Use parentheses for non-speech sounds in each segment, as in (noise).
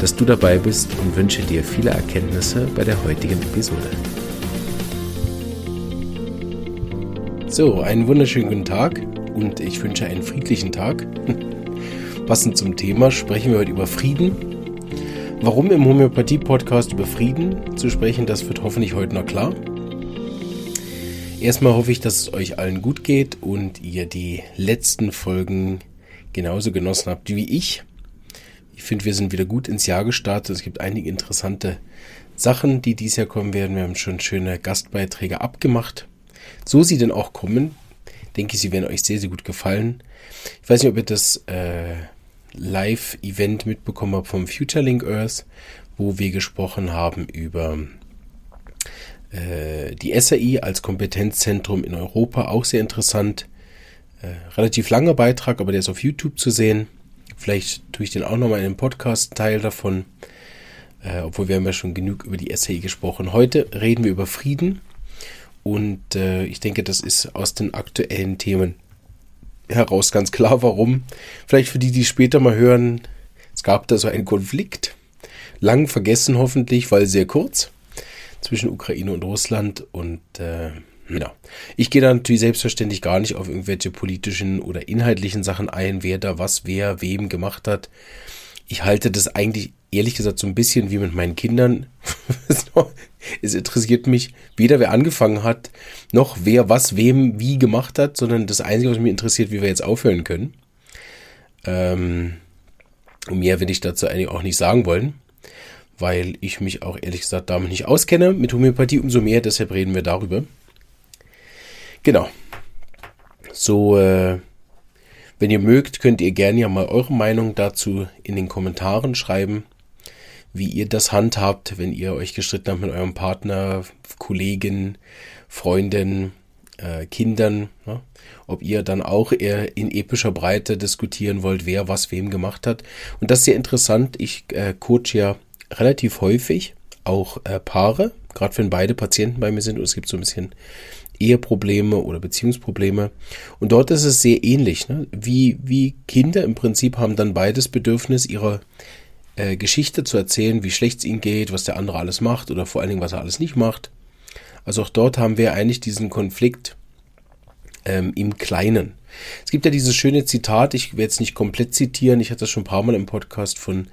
dass du dabei bist und wünsche dir viele Erkenntnisse bei der heutigen Episode. So, einen wunderschönen guten Tag und ich wünsche einen friedlichen Tag. (laughs) Passend zum Thema sprechen wir heute über Frieden. Warum im Homöopathie-Podcast über Frieden zu sprechen, das wird hoffentlich heute noch klar. Erstmal hoffe ich, dass es euch allen gut geht und ihr die letzten Folgen genauso genossen habt wie ich. Ich finde, wir sind wieder gut ins Jahr gestartet. Es gibt einige interessante Sachen, die dieses Jahr kommen werden. Wir haben schon schöne Gastbeiträge abgemacht. So sie denn auch kommen, denke ich, sie werden euch sehr, sehr gut gefallen. Ich weiß nicht, ob ihr das äh, Live-Event mitbekommen habt vom Futurelink Earth, wo wir gesprochen haben über äh, die SAI als Kompetenzzentrum in Europa. Auch sehr interessant. Äh, relativ langer Beitrag, aber der ist auf YouTube zu sehen. Vielleicht tue ich den auch nochmal in einem Podcast-Teil davon, äh, obwohl wir haben ja schon genug über die SAI gesprochen. Heute reden wir über Frieden und äh, ich denke, das ist aus den aktuellen Themen heraus ganz klar, warum. Vielleicht für die, die später mal hören, es gab da so einen Konflikt, lang vergessen hoffentlich, weil sehr kurz, zwischen Ukraine und Russland und äh, ja. Ich gehe da natürlich selbstverständlich gar nicht auf irgendwelche politischen oder inhaltlichen Sachen ein, wer da was, wer, wem gemacht hat. Ich halte das eigentlich ehrlich gesagt so ein bisschen wie mit meinen Kindern. (laughs) es interessiert mich weder wer angefangen hat, noch wer was wem wie gemacht hat, sondern das Einzige, was mich interessiert, wie wir jetzt aufhören können. Ähm, und mehr will ich dazu eigentlich auch nicht sagen wollen, weil ich mich auch ehrlich gesagt damit nicht auskenne. Mit Homöopathie umso mehr, deshalb reden wir darüber. Genau. So, äh, wenn ihr mögt, könnt ihr gerne ja mal eure Meinung dazu in den Kommentaren schreiben, wie ihr das handhabt, wenn ihr euch gestritten habt mit eurem Partner, Kollegen, Freunden, äh, Kindern. Ja? Ob ihr dann auch eher in epischer Breite diskutieren wollt, wer was wem gemacht hat. Und das ist sehr interessant. Ich äh, coach ja relativ häufig auch äh, Paare, gerade wenn beide Patienten bei mir sind und es gibt so ein bisschen Eheprobleme oder Beziehungsprobleme. Und dort ist es sehr ähnlich. Ne? Wie, wie Kinder im Prinzip haben dann beides Bedürfnis, ihre äh, Geschichte zu erzählen, wie schlecht es ihnen geht, was der andere alles macht oder vor allen Dingen, was er alles nicht macht. Also auch dort haben wir eigentlich diesen Konflikt ähm, im Kleinen. Es gibt ja dieses schöne Zitat, ich werde es nicht komplett zitieren, ich hatte das schon ein paar Mal im Podcast von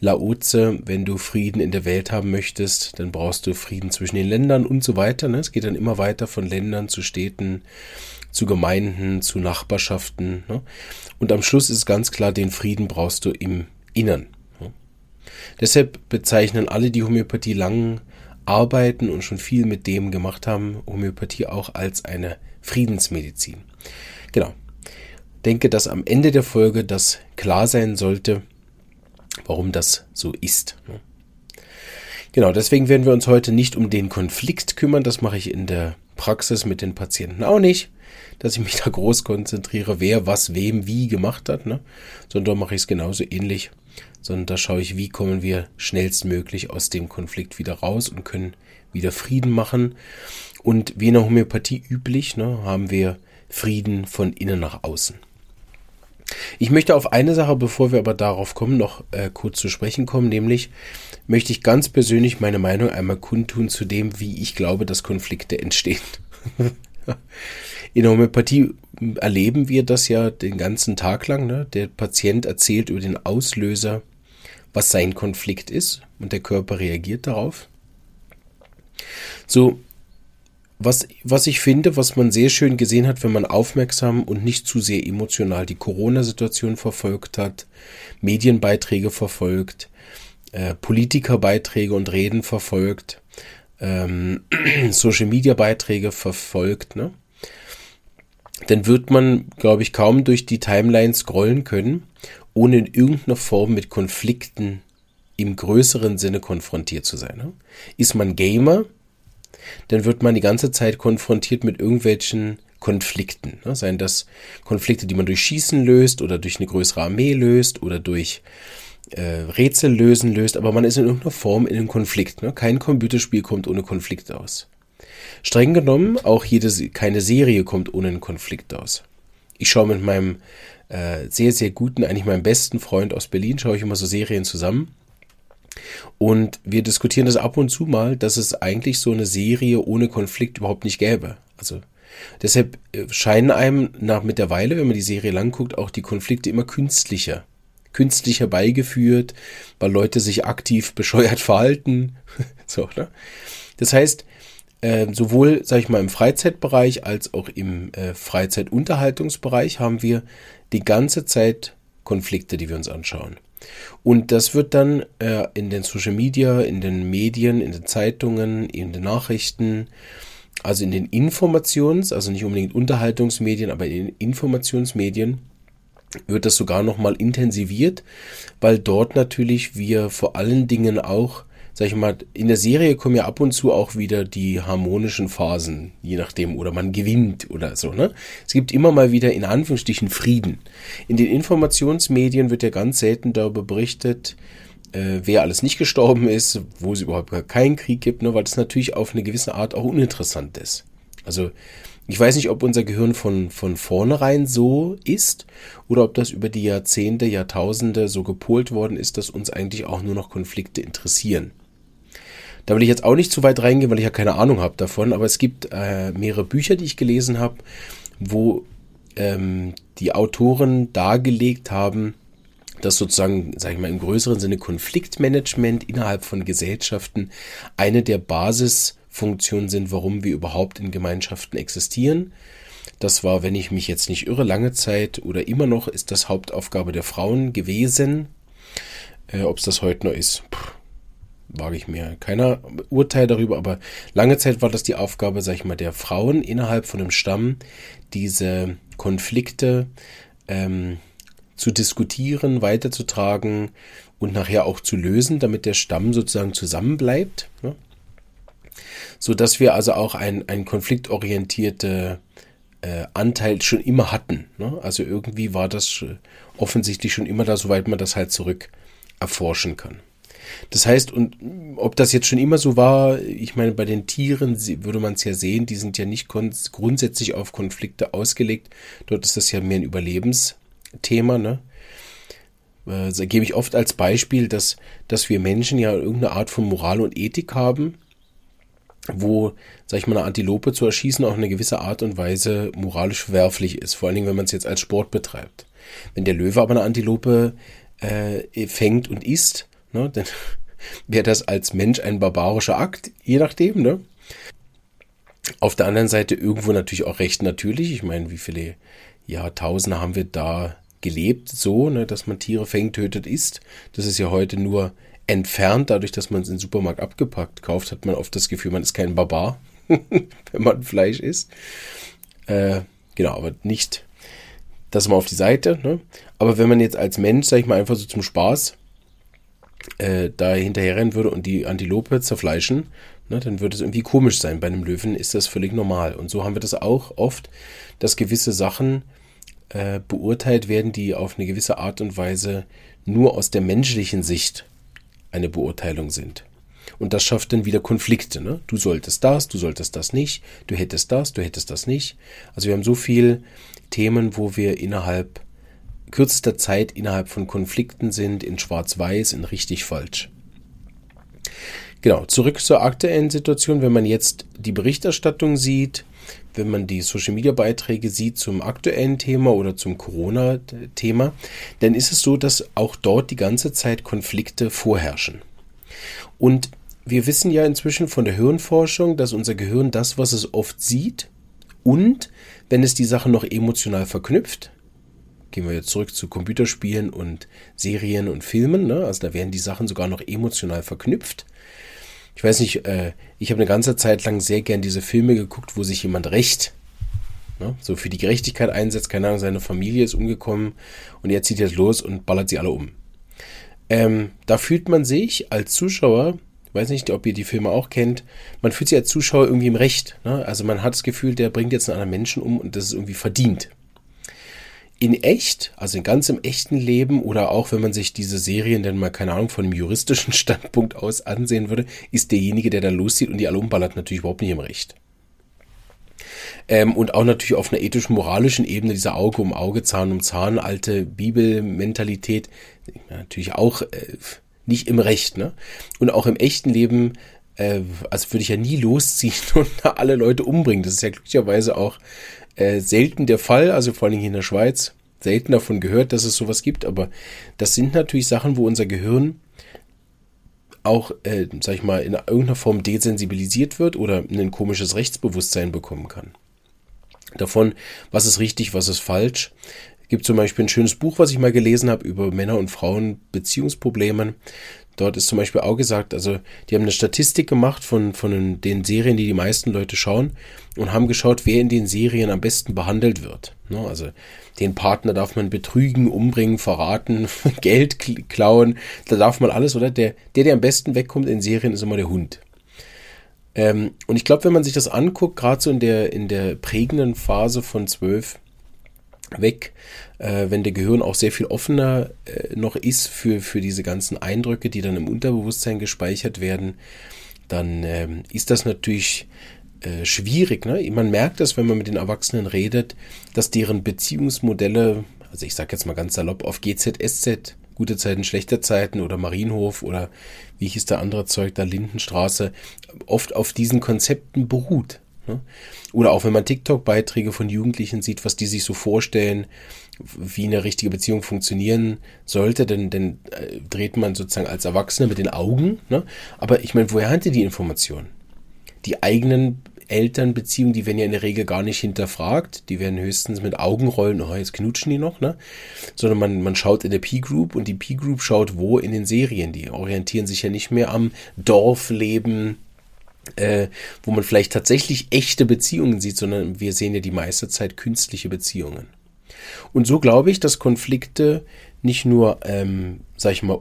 Laoze, wenn du Frieden in der Welt haben möchtest, dann brauchst du Frieden zwischen den Ländern und so weiter. Ne? Es geht dann immer weiter von Ländern zu Städten, zu Gemeinden, zu Nachbarschaften. Ne? Und am Schluss ist ganz klar, den Frieden brauchst du im Innern. Ne? Deshalb bezeichnen alle, die Homöopathie lang arbeiten und schon viel mit dem gemacht haben, Homöopathie auch als eine Friedensmedizin. Genau. Denke, dass am Ende der Folge das klar sein sollte, warum das so ist. Ne? Genau, deswegen werden wir uns heute nicht um den Konflikt kümmern. Das mache ich in der Praxis mit den Patienten auch nicht, dass ich mich da groß konzentriere, wer was wem wie gemacht hat, ne? sondern da mache ich es genauso ähnlich, sondern da schaue ich, wie kommen wir schnellstmöglich aus dem Konflikt wieder raus und können wieder Frieden machen. Und wie in der Homöopathie üblich, ne, haben wir Frieden von innen nach außen. Ich möchte auf eine Sache, bevor wir aber darauf kommen, noch äh, kurz zu sprechen kommen, nämlich möchte ich ganz persönlich meine Meinung einmal kundtun zu dem, wie ich glaube, dass Konflikte entstehen. (laughs) In der Homöopathie erleben wir das ja den ganzen Tag lang. Ne? Der Patient erzählt über den Auslöser, was sein Konflikt ist und der Körper reagiert darauf. So, was, was ich finde, was man sehr schön gesehen hat, wenn man aufmerksam und nicht zu sehr emotional die Corona-Situation verfolgt hat, Medienbeiträge verfolgt, äh, Politikerbeiträge und Reden verfolgt, ähm, (clears throat) Social-Media-Beiträge verfolgt, ne? dann wird man, glaube ich, kaum durch die Timeline scrollen können, ohne in irgendeiner Form mit Konflikten im größeren Sinne konfrontiert zu sein. Ne? Ist man Gamer, dann wird man die ganze Zeit konfrontiert mit irgendwelchen Konflikten. Ne? Seien das Konflikte, die man durch Schießen löst oder durch eine größere Armee löst oder durch äh, Rätsel lösen löst, aber man ist in irgendeiner Form in einem Konflikt. Ne? Kein Computerspiel kommt ohne Konflikt aus. Streng genommen, auch jede, keine Serie kommt ohne einen Konflikt aus. Ich schaue mit meinem äh, sehr, sehr guten, eigentlich meinem besten Freund aus Berlin, schaue ich immer so Serien zusammen. Und wir diskutieren das ab und zu mal, dass es eigentlich so eine Serie ohne Konflikt überhaupt nicht gäbe. Also deshalb äh, scheinen einem nach mit der Weile, wenn man die Serie lang guckt, auch die Konflikte immer künstlicher. Künstlich herbeigeführt, weil Leute sich aktiv (laughs) bescheuert verhalten. (laughs) so, ne? Das heißt, äh, sowohl, sag ich mal, im Freizeitbereich als auch im äh, Freizeitunterhaltungsbereich haben wir die ganze Zeit Konflikte, die wir uns anschauen. Und das wird dann äh, in den Social Media, in den Medien, in den Zeitungen, in den Nachrichten, also in den Informations-, also nicht unbedingt Unterhaltungsmedien, aber in den Informationsmedien wird das sogar nochmal intensiviert, weil dort natürlich wir vor allen Dingen auch sag ich mal, in der Serie kommen ja ab und zu auch wieder die harmonischen Phasen, je nachdem, oder man gewinnt oder so, ne? Es gibt immer mal wieder in Anführungsstrichen Frieden. In den Informationsmedien wird ja ganz selten darüber berichtet, äh, wer alles nicht gestorben ist, wo es überhaupt gar keinen Krieg gibt, ne? weil das natürlich auf eine gewisse Art auch uninteressant ist. Also, ich weiß nicht, ob unser Gehirn von, von vornherein so ist oder ob das über die Jahrzehnte, Jahrtausende so gepolt worden ist, dass uns eigentlich auch nur noch Konflikte interessieren. Da will ich jetzt auch nicht zu weit reingehen, weil ich ja keine Ahnung habe davon, aber es gibt äh, mehrere Bücher, die ich gelesen habe, wo ähm, die Autoren dargelegt haben, dass sozusagen, sage ich mal, im größeren Sinne Konfliktmanagement innerhalb von Gesellschaften eine der Basisfunktionen sind, warum wir überhaupt in Gemeinschaften existieren. Das war, wenn ich mich jetzt nicht irre, lange Zeit oder immer noch ist das Hauptaufgabe der Frauen gewesen. Äh, Ob es das heute noch ist, Puh, wage ich mir keiner Urteil darüber, aber lange Zeit war das die Aufgabe, sag ich mal, der Frauen innerhalb von einem Stamm, diese Konflikte ähm, zu diskutieren, weiterzutragen und nachher auch zu lösen, damit der Stamm sozusagen zusammenbleibt. Ne? So dass wir also auch ein, ein konfliktorientierte äh, Anteil schon immer hatten. Ne? Also irgendwie war das offensichtlich schon immer da, soweit man das halt zurück erforschen kann. Das heißt, und ob das jetzt schon immer so war, ich meine, bei den Tieren würde man es ja sehen, die sind ja nicht grundsätzlich auf Konflikte ausgelegt. Dort ist das ja mehr ein Überlebensthema, ne? Da gebe ich oft als Beispiel, dass, dass wir Menschen ja irgendeine Art von Moral und Ethik haben, wo, sag ich mal, eine Antilope zu erschießen auch eine gewisse Art und Weise moralisch verwerflich ist, vor allen Dingen, wenn man es jetzt als Sport betreibt. Wenn der Löwe aber eine Antilope äh, fängt und isst, Ne? Dann (laughs) wäre das als Mensch ein barbarischer Akt, je nachdem. Ne? Auf der anderen Seite irgendwo natürlich auch recht natürlich. Ich meine, wie viele Jahrtausende haben wir da gelebt, so, ne, dass man Tiere fängt, tötet, isst. Das ist ja heute nur entfernt, dadurch, dass man es im Supermarkt abgepackt kauft, hat man oft das Gefühl, man ist kein Barbar, (laughs) wenn man Fleisch isst. Äh, genau, aber nicht das mal auf die Seite. Ne? Aber wenn man jetzt als Mensch, sag ich mal, einfach so zum Spaß äh, da hinterherrennen würde und die Antilope zerfleischen, ne, dann würde es irgendwie komisch sein. Bei einem Löwen ist das völlig normal. Und so haben wir das auch oft, dass gewisse Sachen äh, beurteilt werden, die auf eine gewisse Art und Weise nur aus der menschlichen Sicht eine Beurteilung sind. Und das schafft dann wieder Konflikte. Ne? Du solltest das, du solltest das nicht, du hättest das, du hättest das nicht. Also wir haben so viele Themen, wo wir innerhalb kürzester Zeit innerhalb von Konflikten sind, in Schwarz-Weiß, in richtig-falsch. Genau, zurück zur aktuellen Situation. Wenn man jetzt die Berichterstattung sieht, wenn man die Social-Media-Beiträge sieht zum aktuellen Thema oder zum Corona-Thema, dann ist es so, dass auch dort die ganze Zeit Konflikte vorherrschen. Und wir wissen ja inzwischen von der Hirnforschung, dass unser Gehirn das, was es oft sieht, und wenn es die Sache noch emotional verknüpft, gehen wir jetzt zurück zu Computerspielen und Serien und Filmen. Ne? Also da werden die Sachen sogar noch emotional verknüpft. Ich weiß nicht, äh, ich habe eine ganze Zeit lang sehr gern diese Filme geguckt, wo sich jemand recht, ne? so für die Gerechtigkeit einsetzt. Keine Ahnung, seine Familie ist umgekommen und er zieht jetzt los und ballert sie alle um. Ähm, da fühlt man sich als Zuschauer weiß nicht, ob ihr die Filme auch kennt, man fühlt sich als Zuschauer irgendwie im Recht. Ne? Also man hat das Gefühl, der bringt jetzt einen anderen Menschen um und das ist irgendwie verdient. In echt, also in ganz im echten Leben oder auch wenn man sich diese Serien dann mal, keine Ahnung, von einem juristischen (laughs) Standpunkt aus ansehen würde, ist derjenige, der dann loszieht und die alle umballert, natürlich überhaupt nicht im Recht. Ähm, und auch natürlich auf einer ethisch-moralischen Ebene, dieser Auge um Auge, Zahn um Zahn, alte Bibelmentalität, natürlich auch äh, nicht im Recht. Ne? Und auch im echten Leben, äh, also würde ich ja nie losziehen (laughs) und da alle Leute umbringen. Das ist ja glücklicherweise auch äh, selten der Fall, also vor allem hier in der Schweiz. Selten davon gehört, dass es sowas gibt, aber das sind natürlich Sachen, wo unser Gehirn auch, äh, sag ich mal, in irgendeiner Form desensibilisiert wird oder ein komisches Rechtsbewusstsein bekommen kann. Davon, was ist richtig, was ist falsch. Gibt zum Beispiel ein schönes Buch, was ich mal gelesen habe über Männer und Frauen Beziehungsproblemen. Dort ist zum Beispiel auch gesagt, also die haben eine Statistik gemacht von, von den Serien, die die meisten Leute schauen und haben geschaut, wer in den Serien am besten behandelt wird. Ne, also den Partner darf man betrügen, umbringen, verraten, (laughs) Geld klauen, da darf man alles, oder? Der, der, der am besten wegkommt in Serien, ist immer der Hund. Ähm, und ich glaube, wenn man sich das anguckt, gerade so in der, in der prägenden Phase von zwölf weg, äh, wenn der Gehirn auch sehr viel offener äh, noch ist für, für diese ganzen Eindrücke, die dann im Unterbewusstsein gespeichert werden, dann äh, ist das natürlich äh, schwierig. Ne? Man merkt das, wenn man mit den Erwachsenen redet, dass deren Beziehungsmodelle, also ich sage jetzt mal ganz salopp, auf GZSZ, gute Zeiten, schlechte Zeiten oder Marienhof oder wie hieß der andere Zeug da, Lindenstraße, oft auf diesen Konzepten beruht. Ne? Oder auch wenn man TikTok-Beiträge von Jugendlichen sieht, was die sich so vorstellen, wie eine richtige Beziehung funktionieren sollte, dann, dann äh, dreht man sozusagen als Erwachsener mit den Augen. Ne? Aber ich meine, woher hat die Information? Die eigenen Elternbeziehungen, die werden ja in der Regel gar nicht hinterfragt. Die werden höchstens mit Augenrollen, oh, jetzt knutschen die noch, ne? Sondern man, man schaut in der P-Group und die P-Group schaut wo in den Serien. Die orientieren sich ja nicht mehr am Dorfleben, äh, wo man vielleicht tatsächlich echte Beziehungen sieht, sondern wir sehen ja die meiste Zeit künstliche Beziehungen. Und so glaube ich, dass Konflikte nicht nur, ähm, sag ich mal,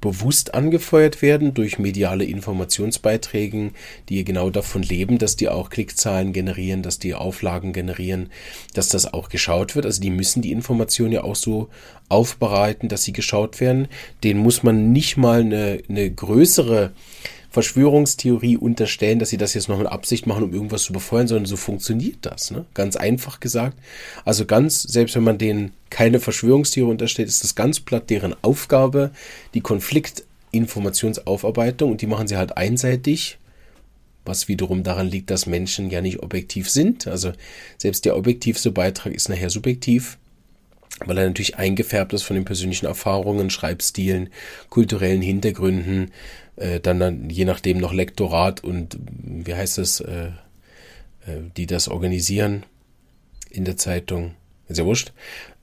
bewusst angefeuert werden durch mediale Informationsbeiträge, die genau davon leben, dass die auch Klickzahlen generieren, dass die Auflagen generieren, dass das auch geschaut wird. Also die müssen die Informationen ja auch so aufbereiten, dass sie geschaut werden. Den muss man nicht mal eine, eine größere Verschwörungstheorie unterstellen, dass sie das jetzt noch mit Absicht machen, um irgendwas zu befeuern, sondern so funktioniert das. Ne? Ganz einfach gesagt. Also ganz, selbst wenn man denen keine Verschwörungstheorie unterstellt, ist das ganz platt deren Aufgabe, die Konfliktinformationsaufarbeitung und die machen sie halt einseitig, was wiederum daran liegt, dass Menschen ja nicht objektiv sind. Also selbst der objektivste Beitrag ist nachher subjektiv, weil er natürlich eingefärbt ist von den persönlichen Erfahrungen, Schreibstilen, kulturellen Hintergründen, äh, dann, dann je nachdem noch Lektorat und wie heißt das, äh, äh, die das organisieren in der Zeitung. Ist ja wurscht.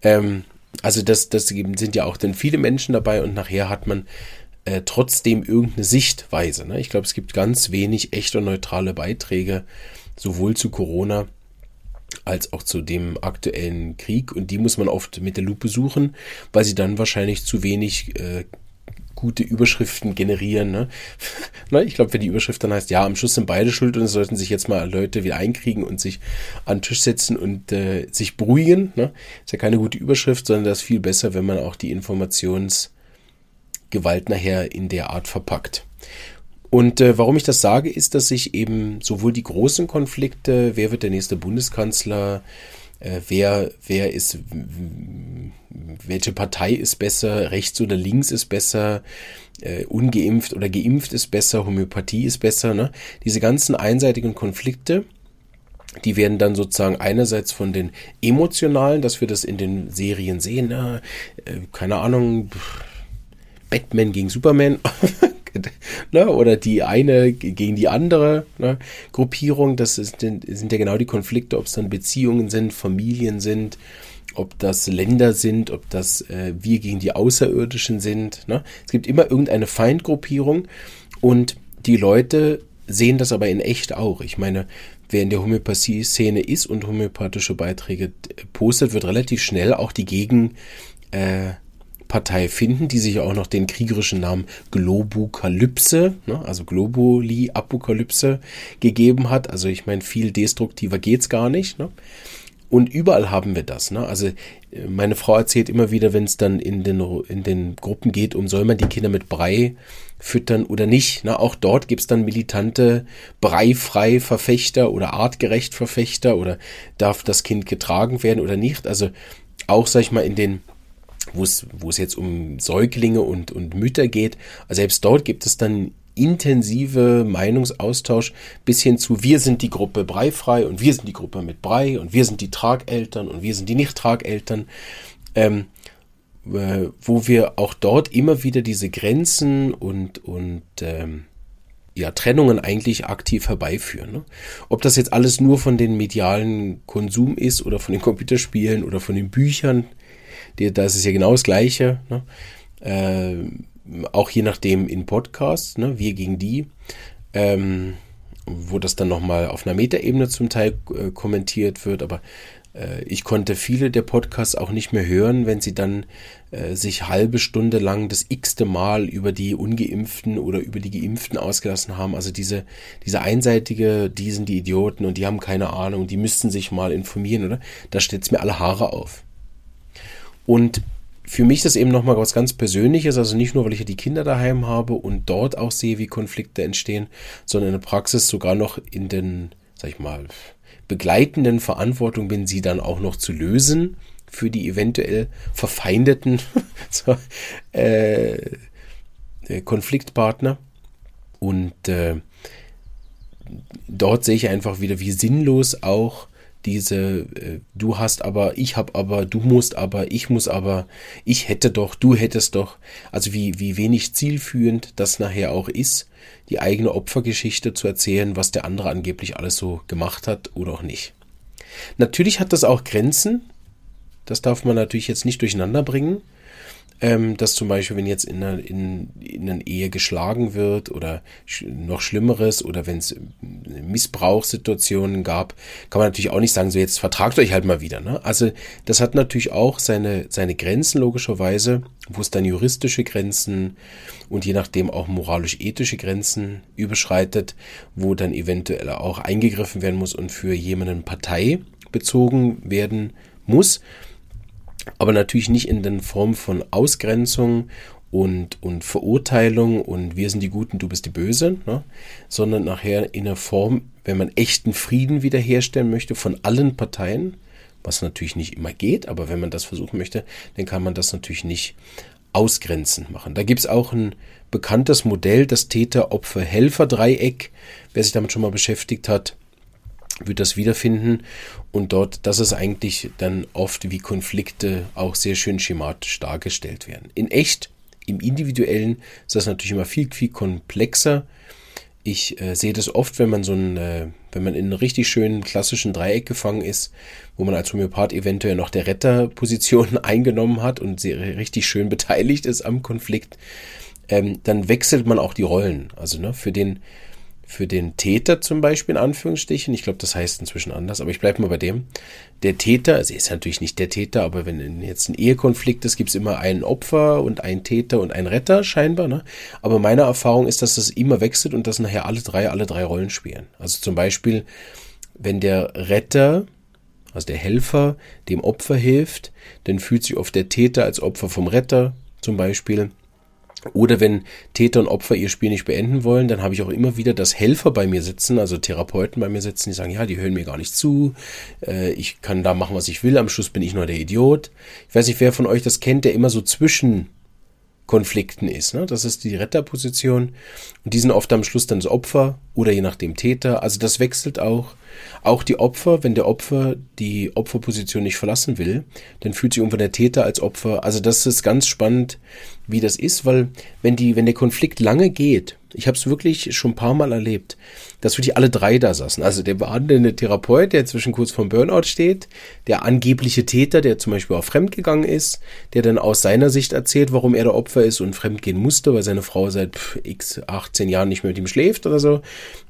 Ähm, also das, das sind ja auch dann viele Menschen dabei und nachher hat man äh, trotzdem irgendeine Sichtweise. Ne? Ich glaube, es gibt ganz wenig echte neutrale Beiträge, sowohl zu Corona als auch zu dem aktuellen Krieg. Und die muss man oft mit der Lupe suchen, weil sie dann wahrscheinlich zu wenig äh, gute Überschriften generieren. Ne? (laughs) ich glaube, wenn die Überschrift dann heißt, ja, am Schluss sind beide schuld und es sollten sich jetzt mal Leute wieder einkriegen und sich an den Tisch setzen und äh, sich beruhigen. Ne? Ist ja keine gute Überschrift, sondern das ist viel besser, wenn man auch die Informationsgewalt nachher in der Art verpackt. Und äh, warum ich das sage, ist, dass sich eben sowohl die großen Konflikte, wer wird der nächste Bundeskanzler, äh, wer, wer ist, welche Partei ist besser, rechts oder links ist besser, äh, ungeimpft oder geimpft ist besser, Homöopathie ist besser, ne? Diese ganzen einseitigen Konflikte, die werden dann sozusagen einerseits von den emotionalen, dass wir das in den Serien sehen, ne? äh, keine Ahnung, Batman gegen Superman, (laughs) (laughs) ne? oder die eine gegen die andere ne? Gruppierung. Das ist, sind ja genau die Konflikte, ob es dann Beziehungen sind, Familien sind, ob das Länder sind, ob das äh, wir gegen die Außerirdischen sind. Ne? Es gibt immer irgendeine Feindgruppierung und die Leute sehen das aber in echt auch. Ich meine, wer in der Homöopathie-Szene ist und homöopathische Beiträge postet, wird relativ schnell auch die Gegen, äh, Partei finden, die sich auch noch den kriegerischen Namen Globukalypse, ne, also Globuli-Apokalypse gegeben hat. Also ich meine, viel destruktiver geht's gar nicht. Ne? Und überall haben wir das. Ne? Also äh, meine Frau erzählt immer wieder, wenn es dann in den, in den Gruppen geht, um soll man die Kinder mit Brei füttern oder nicht. Ne? Auch dort gibt's dann militante breifrei Verfechter oder artgerecht Verfechter oder darf das Kind getragen werden oder nicht. Also auch, sag ich mal, in den wo es, wo es jetzt um Säuglinge und, und Mütter geht, also selbst dort gibt es dann intensive Meinungsaustausch bis hin zu wir sind die Gruppe breifrei und wir sind die Gruppe mit Brei und wir sind die Trageltern und wir sind die Nicht-Trageltern, ähm, äh, wo wir auch dort immer wieder diese Grenzen und, und ähm, ja, Trennungen eigentlich aktiv herbeiführen. Ne? Ob das jetzt alles nur von den medialen Konsum ist oder von den Computerspielen oder von den Büchern, die, da ist es ja genau das Gleiche. Ne? Äh, auch je nachdem in Podcasts, ne, wir gegen die, ähm, wo das dann nochmal auf einer Metaebene zum Teil äh, kommentiert wird, aber äh, ich konnte viele der Podcasts auch nicht mehr hören, wenn sie dann äh, sich halbe Stunde lang das x-te Mal über die Ungeimpften oder über die Geimpften ausgelassen haben. Also diese, diese einseitige, die sind die Idioten und die haben keine Ahnung, die müssten sich mal informieren, oder? Da stellt mir alle Haare auf. Und für mich ist das eben nochmal was ganz Persönliches, also nicht nur, weil ich ja die Kinder daheim habe und dort auch sehe, wie Konflikte entstehen, sondern in der Praxis sogar noch in den, sag ich mal, begleitenden Verantwortung bin, sie dann auch noch zu lösen für die eventuell verfeindeten (laughs) äh, äh, Konfliktpartner. Und äh, dort sehe ich einfach wieder, wie sinnlos auch diese äh, du hast aber, ich hab aber, du musst aber, ich muss aber, ich hätte doch, du hättest doch. Also wie, wie wenig zielführend das nachher auch ist, die eigene Opfergeschichte zu erzählen, was der andere angeblich alles so gemacht hat oder auch nicht. Natürlich hat das auch Grenzen. Das darf man natürlich jetzt nicht durcheinander bringen ähm, dass zum Beispiel, wenn jetzt in einer, in, in einer Ehe geschlagen wird oder sch noch Schlimmeres oder wenn es Missbrauchssituationen gab, kann man natürlich auch nicht sagen, so jetzt vertragt euch halt mal wieder. Ne? Also das hat natürlich auch seine, seine Grenzen logischerweise, wo es dann juristische Grenzen und je nachdem auch moralisch-ethische Grenzen überschreitet, wo dann eventuell auch eingegriffen werden muss und für jemanden Partei bezogen werden muss aber natürlich nicht in der Form von Ausgrenzung und, und Verurteilung und wir sind die Guten, du bist die Böse, ne? sondern nachher in der Form, wenn man echten Frieden wiederherstellen möchte von allen Parteien, was natürlich nicht immer geht, aber wenn man das versuchen möchte, dann kann man das natürlich nicht ausgrenzend machen. Da gibt es auch ein bekanntes Modell, das Täter-Opfer-Helfer-Dreieck. Wer sich damit schon mal beschäftigt hat, wird das wiederfinden. Und dort, das ist eigentlich dann oft, wie Konflikte auch sehr schön schematisch dargestellt werden. In echt, im Individuellen ist das natürlich immer viel, viel komplexer. Ich äh, sehe das oft, wenn man so ein, äh, wenn man in einem richtig schönen klassischen Dreieck gefangen ist, wo man als Homöopath eventuell noch der Retterposition (laughs) eingenommen hat und sehr, richtig schön beteiligt ist am Konflikt, ähm, dann wechselt man auch die Rollen. Also ne, für den für den Täter zum Beispiel, in Anführungsstrichen, ich glaube, das heißt inzwischen anders, aber ich bleibe mal bei dem. Der Täter, also er ist natürlich nicht der Täter, aber wenn jetzt ein Ehekonflikt ist, gibt es immer einen Opfer und einen Täter und einen Retter scheinbar. Ne? Aber meine Erfahrung ist, dass das immer wechselt und dass nachher alle drei, alle drei Rollen spielen. Also zum Beispiel, wenn der Retter, also der Helfer, dem Opfer hilft, dann fühlt sich oft der Täter als Opfer vom Retter zum Beispiel. Oder wenn Täter und Opfer ihr Spiel nicht beenden wollen, dann habe ich auch immer wieder, dass Helfer bei mir sitzen, also Therapeuten bei mir sitzen, die sagen, ja, die hören mir gar nicht zu, äh, ich kann da machen, was ich will, am Schluss bin ich nur der Idiot. Ich weiß nicht, wer von euch das kennt, der immer so zwischen Konflikten ist. Ne? Das ist die Retterposition. Und die sind oft am Schluss dann das Opfer oder je nachdem Täter. Also das wechselt auch. Auch die Opfer, wenn der Opfer die Opferposition nicht verlassen will, dann fühlt sich irgendwann der Täter als Opfer. Also das ist ganz spannend, wie das ist, weil wenn die, wenn der Konflikt lange geht, ich habe es wirklich schon ein paar Mal erlebt, dass wirklich alle drei da saßen. Also der behandelnde Therapeut, der zwischen kurz vorm Burnout steht, der angebliche Täter, der zum Beispiel auch fremdgegangen ist, der dann aus seiner Sicht erzählt, warum er der Opfer ist und fremdgehen musste, weil seine Frau seit x 18 Jahren nicht mehr mit ihm schläft oder so.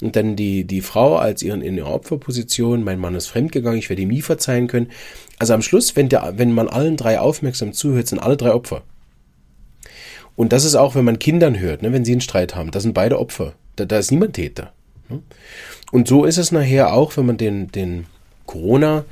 Und dann die, die Frau als ihren in ihrer Opferposition, mein Mann ist fremdgegangen, ich werde ihm nie verzeihen können. Also am Schluss, wenn der, wenn man allen drei aufmerksam zuhört, sind alle drei Opfer. Und das ist auch, wenn man Kindern hört, ne, wenn sie einen Streit haben, das sind beide Opfer. Da, da ist niemand Täter. Ne? Und so ist es nachher auch, wenn man den, den Corona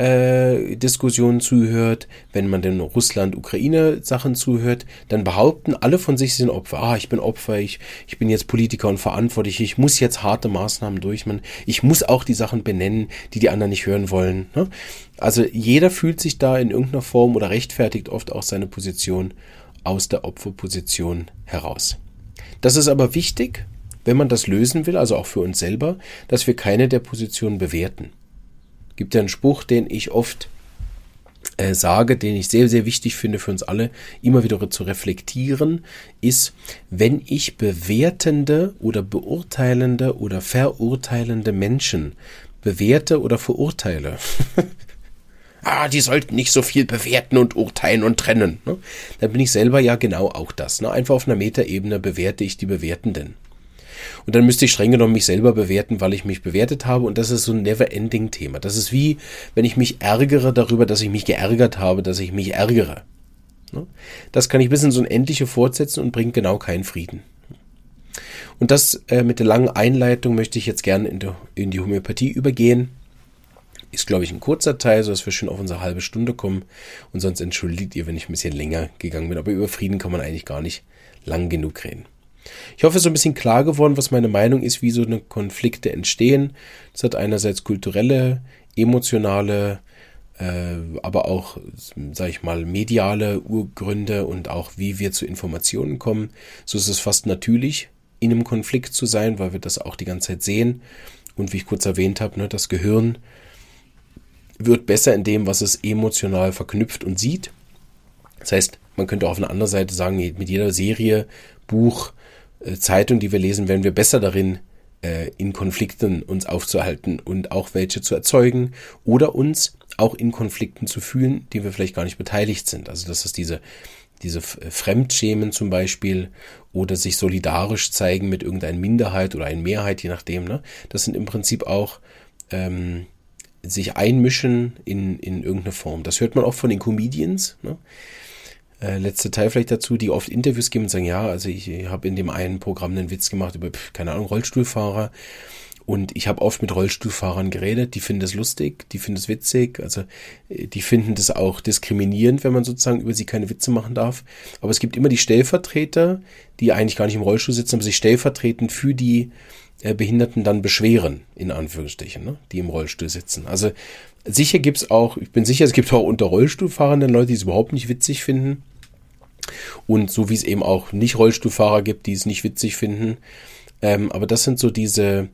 äh, Diskussionen zuhört, wenn man den Russland-Ukraine-Sachen zuhört, dann behaupten alle von sich, sie sind Opfer. Ah, ich bin Opfer, ich, ich bin jetzt Politiker und verantwortlich, ich muss jetzt harte Maßnahmen durchmachen, ich muss auch die Sachen benennen, die die anderen nicht hören wollen. Ne? Also jeder fühlt sich da in irgendeiner Form oder rechtfertigt oft auch seine Position aus der Opferposition heraus. Das ist aber wichtig, wenn man das lösen will, also auch für uns selber, dass wir keine der Positionen bewerten gibt ja einen Spruch, den ich oft äh, sage, den ich sehr, sehr wichtig finde für uns alle, immer wieder zu reflektieren, ist, wenn ich bewertende oder beurteilende oder verurteilende Menschen bewerte oder verurteile, (laughs) ah, die sollten nicht so viel bewerten und urteilen und trennen. Ne? Dann bin ich selber ja genau auch das. Ne? Einfach auf einer Metaebene bewerte ich die Bewertenden. Und dann müsste ich streng genommen mich selber bewerten, weil ich mich bewertet habe. Und das ist so ein never-ending Thema. Das ist wie, wenn ich mich ärgere darüber, dass ich mich geärgert habe, dass ich mich ärgere. Ne? Das kann ich bis ins Unendliche fortsetzen und bringt genau keinen Frieden. Und das äh, mit der langen Einleitung möchte ich jetzt gerne in, die, in die Homöopathie übergehen. Ist, glaube ich, ein kurzer Teil, so dass wir schon auf unsere halbe Stunde kommen. Und sonst entschuldigt ihr, wenn ich ein bisschen länger gegangen bin. Aber über Frieden kann man eigentlich gar nicht lang genug reden. Ich hoffe, es ist ein bisschen klar geworden, was meine Meinung ist, wie so eine Konflikte entstehen. Das hat einerseits kulturelle, emotionale, äh, aber auch, sage ich mal, mediale Urgründe und auch wie wir zu Informationen kommen. So ist es fast natürlich, in einem Konflikt zu sein, weil wir das auch die ganze Zeit sehen. Und wie ich kurz erwähnt habe, ne, das Gehirn wird besser in dem, was es emotional verknüpft und sieht. Das heißt, man könnte auch auf einer anderen Seite sagen, mit jeder Serie, Buch, Zeitung, die wir lesen, werden wir besser darin, äh, in Konflikten uns aufzuhalten und auch welche zu erzeugen oder uns auch in Konflikten zu fühlen, die wir vielleicht gar nicht beteiligt sind. Also das ist diese, diese äh, Fremdschämen zum Beispiel oder sich solidarisch zeigen mit irgendeiner Minderheit oder einer Mehrheit, je nachdem. Ne? Das sind im Prinzip auch ähm, sich einmischen in, in irgendeine Form. Das hört man auch von den Comedians. Ne? Äh, letzte Teil vielleicht dazu, die oft Interviews geben und sagen, ja, also ich, habe in dem einen Programm einen Witz gemacht über, keine Ahnung, Rollstuhlfahrer. Und ich habe oft mit Rollstuhlfahrern geredet, die finden es lustig, die finden es witzig, also äh, die finden das auch diskriminierend, wenn man sozusagen über sie keine Witze machen darf. Aber es gibt immer die Stellvertreter, die eigentlich gar nicht im Rollstuhl sitzen, aber sich stellvertretend für die äh, Behinderten dann beschweren, in Anführungsstrichen, ne? die im Rollstuhl sitzen. Also sicher gibt's auch, ich bin sicher, es gibt auch unter Rollstuhlfahrenden Leute, die es überhaupt nicht witzig finden. Und so wie es eben auch nicht Rollstuhlfahrer gibt, die es nicht witzig finden. Ähm, aber das sind so diese,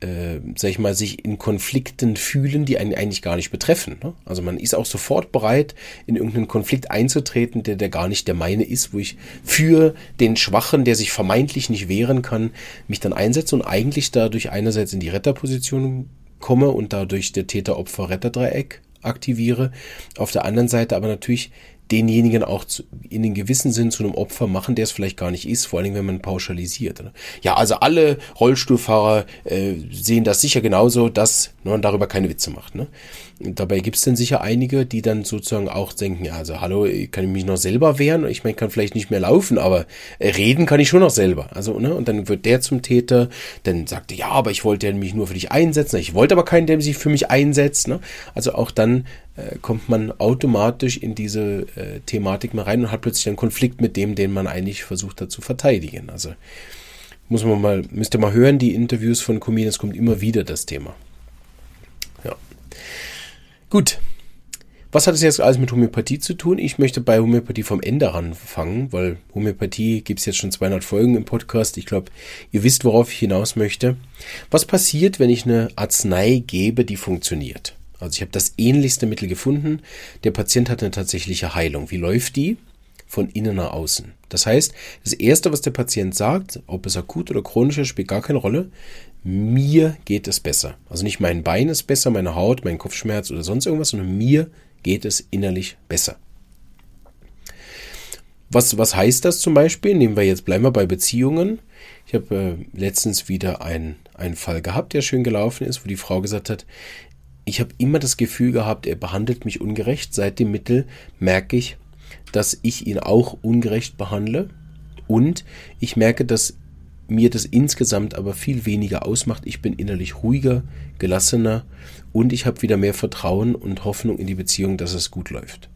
äh, sag ich mal, sich in Konflikten fühlen, die einen eigentlich gar nicht betreffen. Ne? Also man ist auch sofort bereit, in irgendeinen Konflikt einzutreten, der, der gar nicht der meine ist, wo ich für den Schwachen, der sich vermeintlich nicht wehren kann, mich dann einsetze und eigentlich dadurch einerseits in die Retterposition komme und dadurch der Täter-Opfer-Retter-Dreieck aktiviere. Auf der anderen Seite aber natürlich denjenigen auch zu, in den gewissen Sinn zu einem Opfer machen, der es vielleicht gar nicht ist, vor allem wenn man pauschalisiert. Oder? Ja, also alle Rollstuhlfahrer äh, sehen das sicher genauso, dass man darüber keine Witze macht. Ne? Dabei gibt es dann sicher einige, die dann sozusagen auch denken, ja, also hallo, kann ich mich noch selber wehren? Ich meine, kann vielleicht nicht mehr laufen, aber äh, reden kann ich schon noch selber. Also, ne, und dann wird der zum Täter, dann sagt er, ja, aber ich wollte mich nur für dich einsetzen. Ich wollte aber keinen, der sich für mich einsetzt. Ne? Also auch dann äh, kommt man automatisch in diese äh, Thematik mal rein und hat plötzlich einen Konflikt mit dem, den man eigentlich versucht hat zu verteidigen. Also muss man mal, müsst ihr mal hören, die Interviews von Comedians kommt immer wieder das Thema. Gut. Was hat es jetzt alles mit Homöopathie zu tun? Ich möchte bei Homöopathie vom Ende anfangen, weil Homöopathie gibt es jetzt schon 200 Folgen im Podcast. Ich glaube, ihr wisst, worauf ich hinaus möchte. Was passiert, wenn ich eine Arznei gebe, die funktioniert? Also ich habe das ähnlichste Mittel gefunden. Der Patient hat eine tatsächliche Heilung. Wie läuft die? Von innen nach außen. Das heißt, das Erste, was der Patient sagt, ob es akut oder chronisch ist, spielt gar keine Rolle mir geht es besser. Also nicht mein Bein ist besser, meine Haut, mein Kopfschmerz oder sonst irgendwas, sondern mir geht es innerlich besser. Was, was heißt das zum Beispiel? Nehmen wir jetzt, bleiben wir bei Beziehungen. Ich habe äh, letztens wieder einen, einen Fall gehabt, der schön gelaufen ist, wo die Frau gesagt hat, ich habe immer das Gefühl gehabt, er behandelt mich ungerecht. Seit dem Mittel merke ich, dass ich ihn auch ungerecht behandle. Und ich merke, dass mir das insgesamt aber viel weniger ausmacht. Ich bin innerlich ruhiger, gelassener und ich habe wieder mehr Vertrauen und Hoffnung in die Beziehung, dass es gut läuft.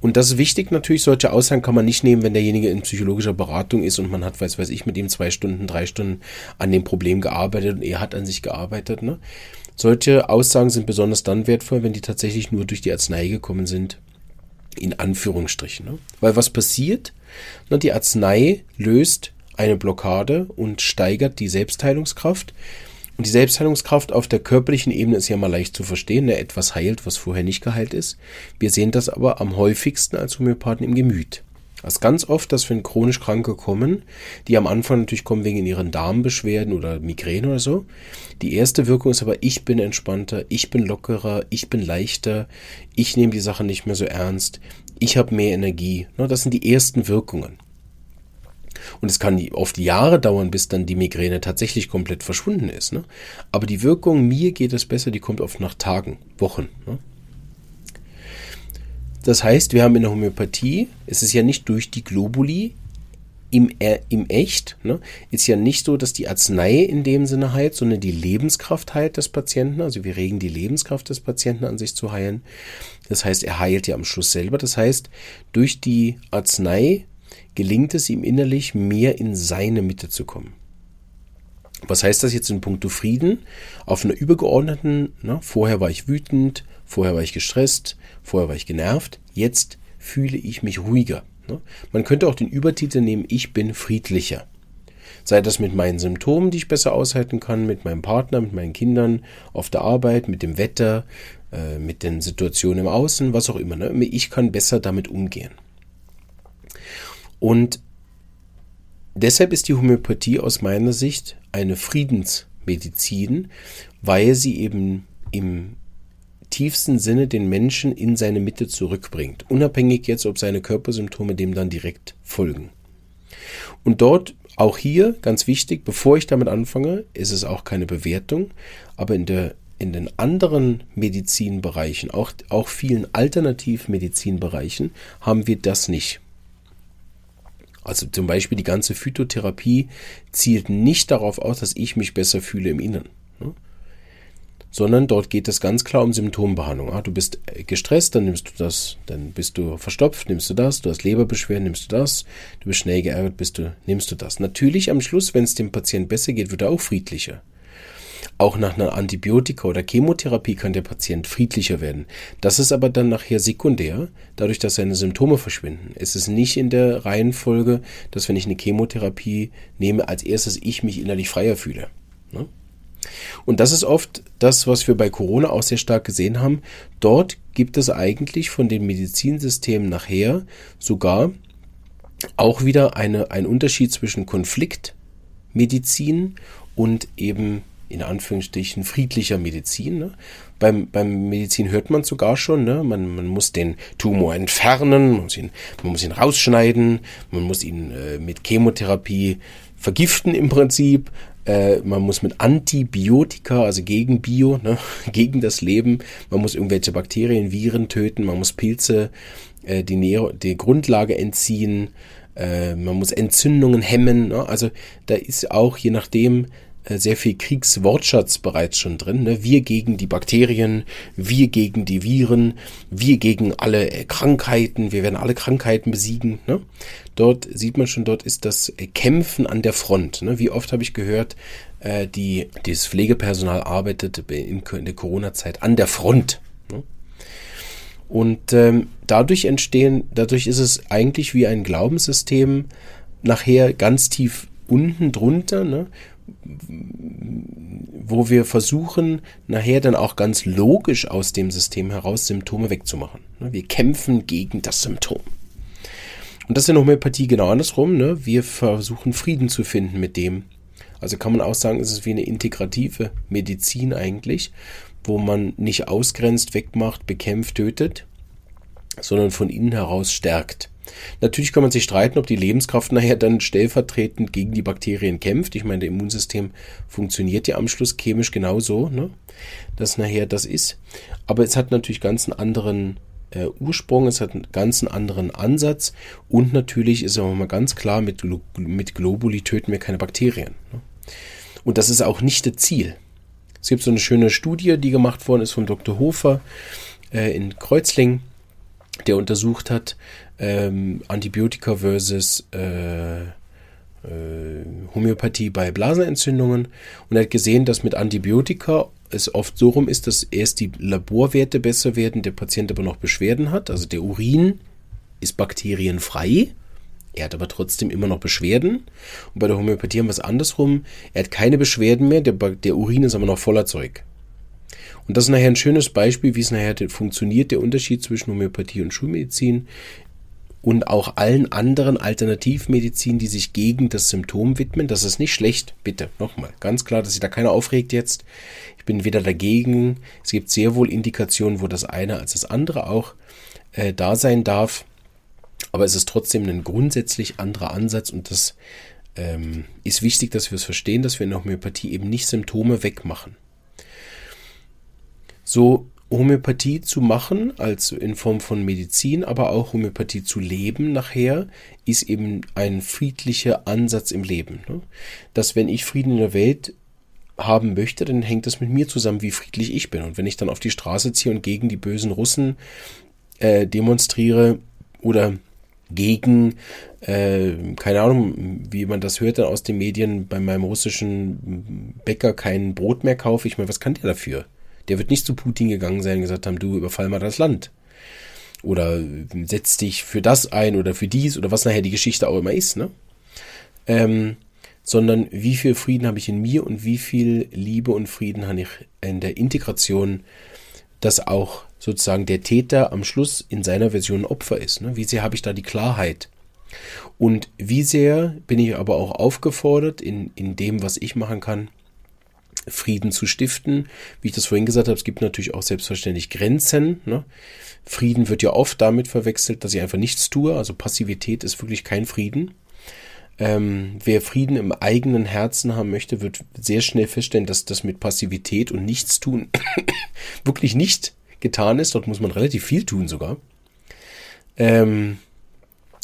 Und das ist wichtig natürlich, solche Aussagen kann man nicht nehmen, wenn derjenige in psychologischer Beratung ist und man hat, weiß weiß ich, mit ihm zwei Stunden, drei Stunden an dem Problem gearbeitet und er hat an sich gearbeitet. Ne? Solche Aussagen sind besonders dann wertvoll, wenn die tatsächlich nur durch die Arznei gekommen sind. In Anführungsstrichen. Ne? Weil was passiert? Na, die Arznei löst eine Blockade und steigert die Selbstheilungskraft. Und die Selbstheilungskraft auf der körperlichen Ebene ist ja mal leicht zu verstehen, ne? etwas heilt, was vorher nicht geheilt ist. Wir sehen das aber am häufigsten als Homöopathen im Gemüt. Das ist ganz oft, dass wenn chronisch Kranke kommen, die am Anfang natürlich kommen wegen ihren Darmbeschwerden oder Migräne oder so. Die erste Wirkung ist aber, ich bin entspannter, ich bin lockerer, ich bin leichter, ich nehme die Sache nicht mehr so ernst, ich habe mehr Energie. Ne? Das sind die ersten Wirkungen. Und es kann oft Jahre dauern, bis dann die Migräne tatsächlich komplett verschwunden ist. Ne? Aber die Wirkung, mir geht es besser, die kommt oft nach Tagen, Wochen. Ne? Das heißt, wir haben in der Homöopathie, es ist ja nicht durch die Globuli im, im Echt, ne, ist ja nicht so, dass die Arznei in dem Sinne heilt, sondern die Lebenskraft heilt des Patienten. Also wir regen die Lebenskraft des Patienten an sich zu heilen. Das heißt, er heilt ja am Schluss selber. Das heißt, durch die Arznei gelingt es ihm innerlich mehr in seine Mitte zu kommen. Was heißt das jetzt in puncto Frieden? Auf einer übergeordneten, ne, vorher war ich wütend, vorher war ich gestresst, vorher war ich genervt, jetzt fühle ich mich ruhiger. Ne? Man könnte auch den Übertitel nehmen, ich bin friedlicher. Sei das mit meinen Symptomen, die ich besser aushalten kann, mit meinem Partner, mit meinen Kindern, auf der Arbeit, mit dem Wetter, äh, mit den Situationen im Außen, was auch immer. Ne? Ich kann besser damit umgehen. Und deshalb ist die Homöopathie aus meiner Sicht eine Friedensmedizin, weil sie eben im tiefsten Sinne den Menschen in seine Mitte zurückbringt, unabhängig jetzt, ob seine Körpersymptome dem dann direkt folgen. Und dort, auch hier, ganz wichtig, bevor ich damit anfange, ist es auch keine Bewertung, aber in der in den anderen Medizinbereichen, auch, auch vielen Alternativmedizinbereichen, haben wir das nicht. Also zum Beispiel die ganze Phytotherapie zielt nicht darauf aus, dass ich mich besser fühle im Inneren sondern dort geht es ganz klar um Symptombehandlung. Ah, du bist gestresst, dann nimmst du das, dann bist du verstopft, nimmst du das, du hast Leberbeschwerden, nimmst du das, du bist schnell geärgert, bist du, nimmst du das. Natürlich am Schluss, wenn es dem Patienten besser geht, wird er auch friedlicher. Auch nach einer Antibiotika oder Chemotherapie kann der Patient friedlicher werden. Das ist aber dann nachher sekundär, dadurch, dass seine Symptome verschwinden. Es ist nicht in der Reihenfolge, dass wenn ich eine Chemotherapie nehme, als erstes ich mich innerlich freier fühle. Ne? Und das ist oft das, was wir bei Corona auch sehr stark gesehen haben. Dort gibt es eigentlich von den Medizinsystemen nachher sogar auch wieder eine, einen Unterschied zwischen Konfliktmedizin und eben in Anführungsstrichen friedlicher Medizin. Ne? Beim, beim Medizin hört man sogar schon, ne? man, man muss den Tumor entfernen, man muss ihn, man muss ihn rausschneiden, man muss ihn äh, mit Chemotherapie vergiften im Prinzip, äh, man muss mit Antibiotika, also gegen Bio, ne, (laughs) gegen das Leben, man muss irgendwelche Bakterien, Viren töten, man muss Pilze äh, die, Nero, die Grundlage entziehen, äh, man muss Entzündungen hemmen. Ne? Also da ist auch je nachdem sehr viel Kriegswortschatz bereits schon drin. Ne? Wir gegen die Bakterien, wir gegen die Viren, wir gegen alle äh, Krankheiten, wir werden alle Krankheiten besiegen. Ne? Dort sieht man schon, dort ist das äh, Kämpfen an der Front. Ne? Wie oft habe ich gehört, äh, die, das Pflegepersonal arbeitet in, in der Corona-Zeit an der Front. Ne? Und ähm, dadurch entstehen, dadurch ist es eigentlich wie ein Glaubenssystem nachher ganz tief unten drunter, ne, wo wir versuchen, nachher dann auch ganz logisch aus dem System heraus Symptome wegzumachen. Ne? Wir kämpfen gegen das Symptom. Und das ist in der Homöopathie genau andersrum. Ne? Wir versuchen Frieden zu finden mit dem. Also kann man auch sagen, es ist wie eine integrative Medizin eigentlich, wo man nicht ausgrenzt, wegmacht, bekämpft, tötet, sondern von innen heraus stärkt. Natürlich kann man sich streiten, ob die Lebenskraft nachher dann stellvertretend gegen die Bakterien kämpft. Ich meine, der Immunsystem funktioniert ja am Schluss chemisch genauso, ne? dass nachher das ist. Aber es hat natürlich ganz einen anderen äh, Ursprung, es hat einen ganz anderen Ansatz und natürlich ist auch mal ganz klar, mit, mit Globuli töten wir keine Bakterien. Ne? Und das ist auch nicht das Ziel. Es gibt so eine schöne Studie, die gemacht worden ist von Dr. Hofer äh, in Kreuzlingen, der untersucht hat ähm, Antibiotika versus äh, äh, Homöopathie bei Blasenentzündungen und er hat gesehen, dass mit Antibiotika es oft so rum ist, dass erst die Laborwerte besser werden, der Patient aber noch Beschwerden hat. Also der Urin ist bakterienfrei, er hat aber trotzdem immer noch Beschwerden. Und bei der Homöopathie haben wir es andersrum. Er hat keine Beschwerden mehr, der, der Urin ist aber noch voller Zeug. Und das ist nachher ein schönes Beispiel, wie es nachher funktioniert, der Unterschied zwischen Homöopathie und Schulmedizin und auch allen anderen Alternativmedizin, die sich gegen das Symptom widmen. Das ist nicht schlecht, bitte, nochmal. Ganz klar, dass sich da keiner aufregt jetzt. Ich bin weder dagegen. Es gibt sehr wohl Indikationen, wo das eine als das andere auch äh, da sein darf. Aber es ist trotzdem ein grundsätzlich anderer Ansatz und das ähm, ist wichtig, dass wir es verstehen, dass wir in der Homöopathie eben nicht Symptome wegmachen. So Homöopathie zu machen, also in Form von Medizin, aber auch Homöopathie zu leben nachher, ist eben ein friedlicher Ansatz im Leben. Ne? Dass wenn ich Frieden in der Welt haben möchte, dann hängt das mit mir zusammen, wie friedlich ich bin. Und wenn ich dann auf die Straße ziehe und gegen die bösen Russen äh, demonstriere oder gegen, äh, keine Ahnung, wie man das hört dann aus den Medien, bei meinem russischen Bäcker kein Brot mehr kaufe, ich meine, was kann der dafür? Der wird nicht zu Putin gegangen sein und gesagt haben, du überfall mal das Land. Oder setz dich für das ein oder für dies oder was nachher die Geschichte auch immer ist, ne? Ähm, sondern wie viel Frieden habe ich in mir und wie viel Liebe und Frieden habe ich in der Integration, dass auch sozusagen der Täter am Schluss in seiner Version Opfer ist. Ne? Wie sehr habe ich da die Klarheit? Und wie sehr bin ich aber auch aufgefordert, in, in dem, was ich machen kann, Frieden zu stiften. Wie ich das vorhin gesagt habe, es gibt natürlich auch selbstverständlich Grenzen. Ne? Frieden wird ja oft damit verwechselt, dass ich einfach nichts tue. Also Passivität ist wirklich kein Frieden. Ähm, wer Frieden im eigenen Herzen haben möchte, wird sehr schnell feststellen, dass das mit Passivität und Nichtstun (coughs) wirklich nicht getan ist. Dort muss man relativ viel tun sogar. Ähm,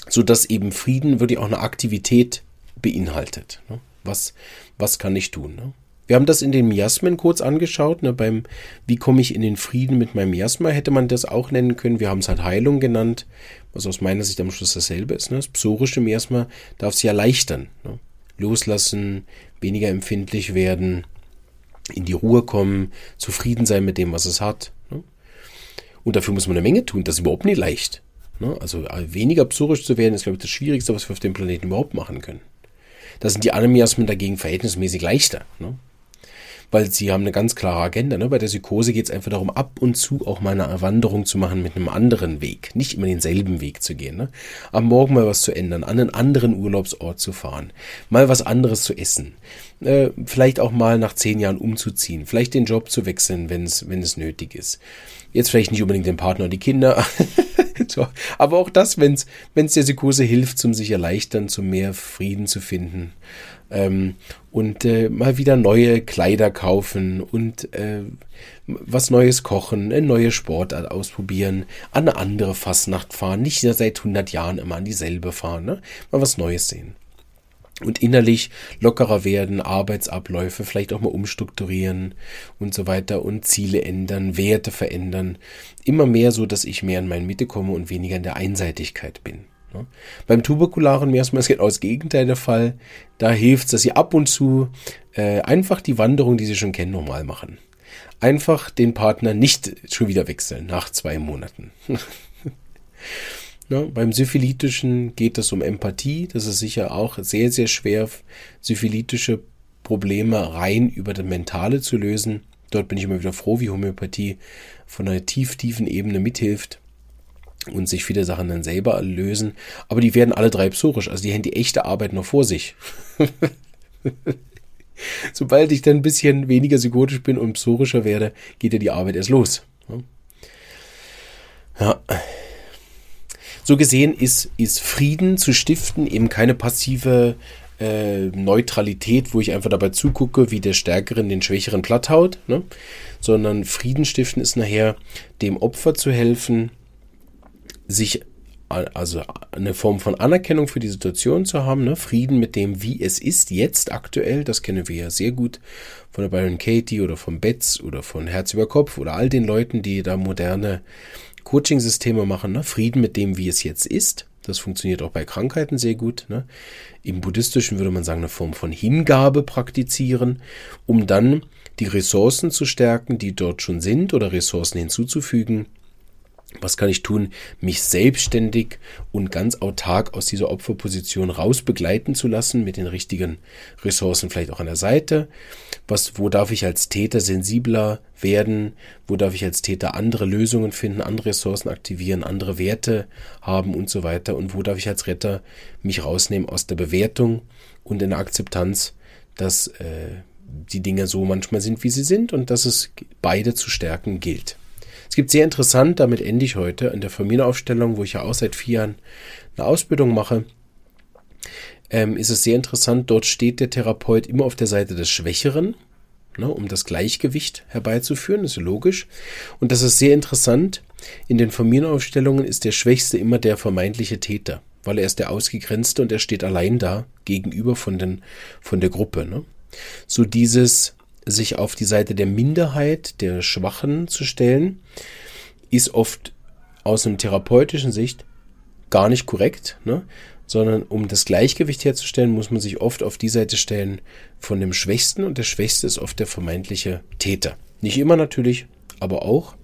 so eben Frieden wirklich auch eine Aktivität beinhaltet. Ne? Was, was kann ich tun? Ne? Wir haben das in den Miasmen kurz angeschaut, ne, beim Wie komme ich in den Frieden mit meinem Miasma, hätte man das auch nennen können. Wir haben es halt Heilung genannt, was aus meiner Sicht am Schluss dasselbe ist. Ne. Das psorische Miasma darf sich erleichtern. Ne. Loslassen, weniger empfindlich werden, in die Ruhe kommen, zufrieden sein mit dem, was es hat. Ne. Und dafür muss man eine Menge tun, das ist überhaupt nicht leicht. Ne. Also äh, weniger psorisch zu werden, ist, glaube ich, das Schwierigste, was wir auf dem Planeten überhaupt machen können. Da sind die anderen Miasmen dagegen verhältnismäßig leichter. Ne? Weil sie haben eine ganz klare Agenda. Ne? Bei der Psychose geht es einfach darum, ab und zu auch mal eine Wanderung zu machen mit einem anderen Weg, nicht immer denselben Weg zu gehen. Ne? Am Morgen mal was zu ändern, an einen anderen Urlaubsort zu fahren, mal was anderes zu essen, äh, vielleicht auch mal nach zehn Jahren umzuziehen, vielleicht den Job zu wechseln, wenn es wenn es nötig ist. Jetzt vielleicht nicht unbedingt den Partner und die Kinder, (laughs) so, aber auch das, wenn es der Psychose hilft, zum sich erleichtern, zum mehr Frieden zu finden ähm, und äh, mal wieder neue Kleider kaufen und äh, was Neues kochen, eine neue Sportart ausprobieren, an eine andere Fastnacht fahren, nicht seit 100 Jahren immer an dieselbe fahren, ne? mal was Neues sehen. Und innerlich lockerer werden, Arbeitsabläufe vielleicht auch mal umstrukturieren und so weiter und Ziele ändern, Werte verändern. Immer mehr so, dass ich mehr in meine Mitte komme und weniger in der Einseitigkeit bin. Ne? Beim tuberkularen Miasma ist genau das Gegenteil der Fall. Da hilft es, dass Sie ab und zu äh, einfach die Wanderung, die Sie schon kennen, normal machen. Einfach den Partner nicht schon wieder wechseln nach zwei Monaten. (laughs) ne? Beim Syphilitischen geht es um Empathie. Das ist sicher auch sehr, sehr schwer, syphilitische Probleme rein über das Mentale zu lösen. Dort bin ich immer wieder froh, wie Homöopathie von einer tief, tiefen Ebene mithilft und sich viele Sachen dann selber lösen. Aber die werden alle drei psorisch, also die haben die echte Arbeit noch vor sich. (laughs) Sobald ich dann ein bisschen weniger psychotisch bin und psorischer werde, geht ja die Arbeit erst los. Ja. So gesehen ist, ist Frieden zu stiften eben keine passive äh, Neutralität, wo ich einfach dabei zugucke, wie der Stärkeren den Schwächeren platthaut, ne? sondern Frieden stiften ist nachher dem Opfer zu helfen, sich also eine Form von Anerkennung für die Situation zu haben, ne? Frieden mit dem, wie es ist jetzt aktuell, das kennen wir ja sehr gut von der Byron Katie oder von Betz oder von Herz über Kopf oder all den Leuten, die da moderne Coaching-Systeme machen, ne? Frieden mit dem, wie es jetzt ist. Das funktioniert auch bei Krankheiten sehr gut. Ne? Im Buddhistischen würde man sagen, eine Form von Hingabe praktizieren, um dann die Ressourcen zu stärken, die dort schon sind oder Ressourcen hinzuzufügen was kann ich tun, mich selbstständig und ganz autark aus dieser Opferposition raus begleiten zu lassen mit den richtigen Ressourcen vielleicht auch an der Seite? Was, wo darf ich als Täter sensibler werden? Wo darf ich als Täter andere Lösungen finden, andere Ressourcen aktivieren, andere Werte haben und so weiter? Und wo darf ich als Retter mich rausnehmen aus der Bewertung und in der Akzeptanz, dass äh, die Dinge so manchmal sind, wie sie sind und dass es beide zu stärken gilt. Es gibt sehr interessant, damit ende ich heute, in der Familienaufstellung, wo ich ja auch seit vier Jahren eine Ausbildung mache, ähm, ist es sehr interessant, dort steht der Therapeut immer auf der Seite des Schwächeren, ne, um das Gleichgewicht herbeizuführen, ist logisch. Und das ist sehr interessant, in den Familienaufstellungen ist der Schwächste immer der vermeintliche Täter, weil er ist der Ausgegrenzte und er steht allein da gegenüber von, den, von der Gruppe. Ne? So dieses, sich auf die Seite der Minderheit, der Schwachen zu stellen, ist oft aus einer therapeutischen Sicht gar nicht korrekt, ne? sondern um das Gleichgewicht herzustellen, muss man sich oft auf die Seite stellen von dem Schwächsten und der Schwächste ist oft der vermeintliche Täter. Nicht immer natürlich, aber auch.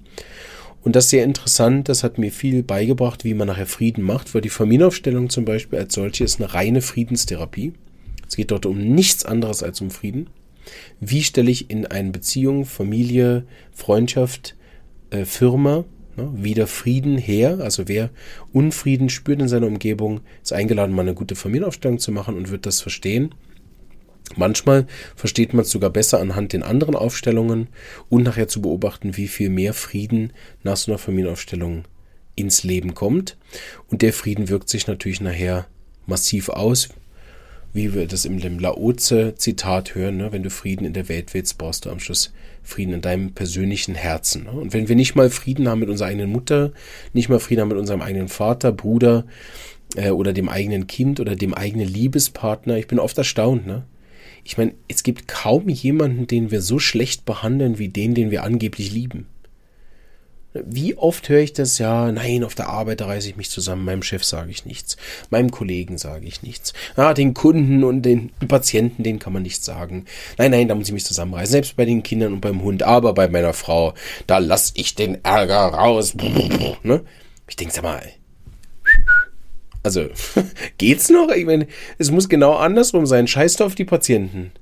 Und das ist sehr interessant, das hat mir viel beigebracht, wie man nachher Frieden macht, weil die Familienaufstellung zum Beispiel als solche ist eine reine Friedenstherapie. Es geht dort um nichts anderes als um Frieden. Wie stelle ich in eine Beziehung, Familie, Freundschaft, äh, Firma ne, wieder Frieden her? Also wer Unfrieden spürt in seiner Umgebung, ist eingeladen, mal eine gute Familienaufstellung zu machen und wird das verstehen. Manchmal versteht man es sogar besser anhand den anderen Aufstellungen und nachher zu beobachten, wie viel mehr Frieden nach so einer Familienaufstellung ins Leben kommt. Und der Frieden wirkt sich natürlich nachher massiv aus wie wir das dem Laoze-Zitat hören, ne? wenn du Frieden in der Welt willst, brauchst du am Schluss Frieden in deinem persönlichen Herzen. Ne? Und wenn wir nicht mal Frieden haben mit unserer eigenen Mutter, nicht mal Frieden haben mit unserem eigenen Vater, Bruder äh, oder dem eigenen Kind oder dem eigenen Liebespartner, ich bin oft erstaunt, ne? Ich meine, es gibt kaum jemanden, den wir so schlecht behandeln wie den, den wir angeblich lieben. Wie oft höre ich das? Ja, nein, auf der Arbeit da reiße ich mich zusammen. Meinem Chef sage ich nichts. Meinem Kollegen sage ich nichts. Ah, den Kunden und den Patienten, denen kann man nichts sagen. Nein, nein, da muss ich mich zusammenreißen. Selbst bei den Kindern und beim Hund. Aber bei meiner Frau, da lasse ich den Ärger raus. (laughs) Ne? Ich denke, sag mal, also, (laughs) geht's noch? Ich meine, es muss genau andersrum sein. Scheiß auf die Patienten.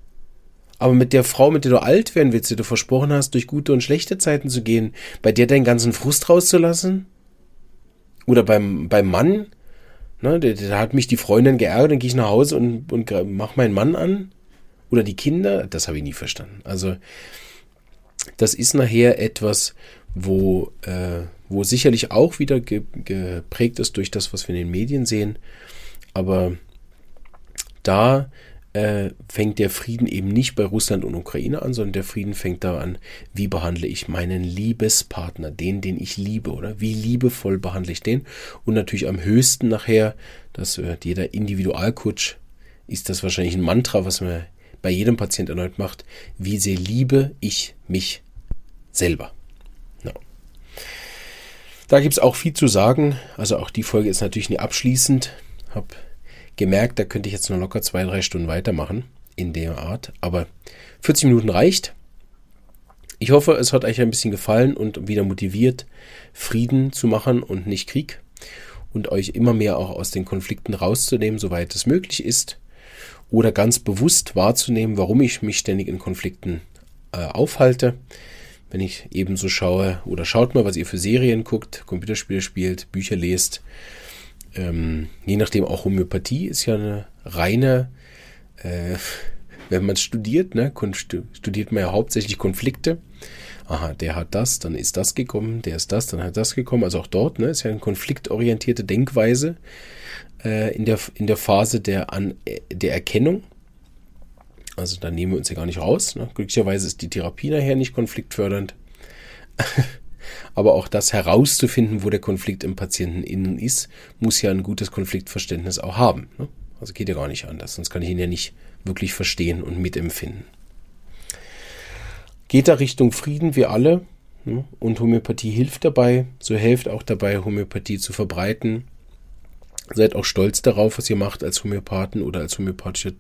Aber mit der Frau, mit der du alt werden willst, die du versprochen hast, durch gute und schlechte Zeiten zu gehen, bei der deinen ganzen Frust rauszulassen? Oder beim, beim Mann? Ne, da hat mich die Freundin geärgert, dann gehe ich nach Hause und, und mach meinen Mann an. Oder die Kinder? Das habe ich nie verstanden. Also, das ist nachher etwas, wo, äh, wo sicherlich auch wieder ge geprägt ist durch das, was wir in den Medien sehen. Aber da äh, fängt der Frieden eben nicht bei Russland und Ukraine an, sondern der Frieden fängt da an, wie behandle ich meinen Liebespartner, den, den ich liebe, oder wie liebevoll behandle ich den? Und natürlich am höchsten nachher, dass äh, jeder Individualcoach ist das wahrscheinlich ein Mantra, was man bei jedem Patient erneut macht, wie sehr liebe ich mich selber. No. Da gibt es auch viel zu sagen. Also auch die Folge ist natürlich nicht abschließend. Habe gemerkt, da könnte ich jetzt nur locker zwei, drei Stunden weitermachen in der Art. Aber 40 Minuten reicht. Ich hoffe, es hat euch ein bisschen gefallen und wieder motiviert, Frieden zu machen und nicht Krieg. Und euch immer mehr auch aus den Konflikten rauszunehmen, soweit es möglich ist. Oder ganz bewusst wahrzunehmen, warum ich mich ständig in Konflikten äh, aufhalte. Wenn ich ebenso schaue, oder schaut mal, was ihr für Serien guckt, Computerspiele spielt, Bücher lest, ähm, je nachdem auch Homöopathie ist ja eine reine, äh, wenn man studiert, ne, studiert man ja hauptsächlich Konflikte. Aha, der hat das, dann ist das gekommen, der ist das, dann hat das gekommen. Also auch dort, ne, ist ja eine konfliktorientierte Denkweise äh, in, der, in der Phase der, An der Erkennung. Also da nehmen wir uns ja gar nicht raus. Ne? Glücklicherweise ist die Therapie nachher nicht konfliktfördernd. (laughs) Aber auch das herauszufinden, wo der Konflikt im Patienten innen ist, muss ja ein gutes Konfliktverständnis auch haben. Ne? Also geht ja gar nicht anders, sonst kann ich ihn ja nicht wirklich verstehen und mitempfinden. Geht da Richtung Frieden, wir alle. Ne? Und Homöopathie hilft dabei, so hilft auch dabei, Homöopathie zu verbreiten. Seid auch stolz darauf, was ihr macht als Homöopathen oder als homöopathische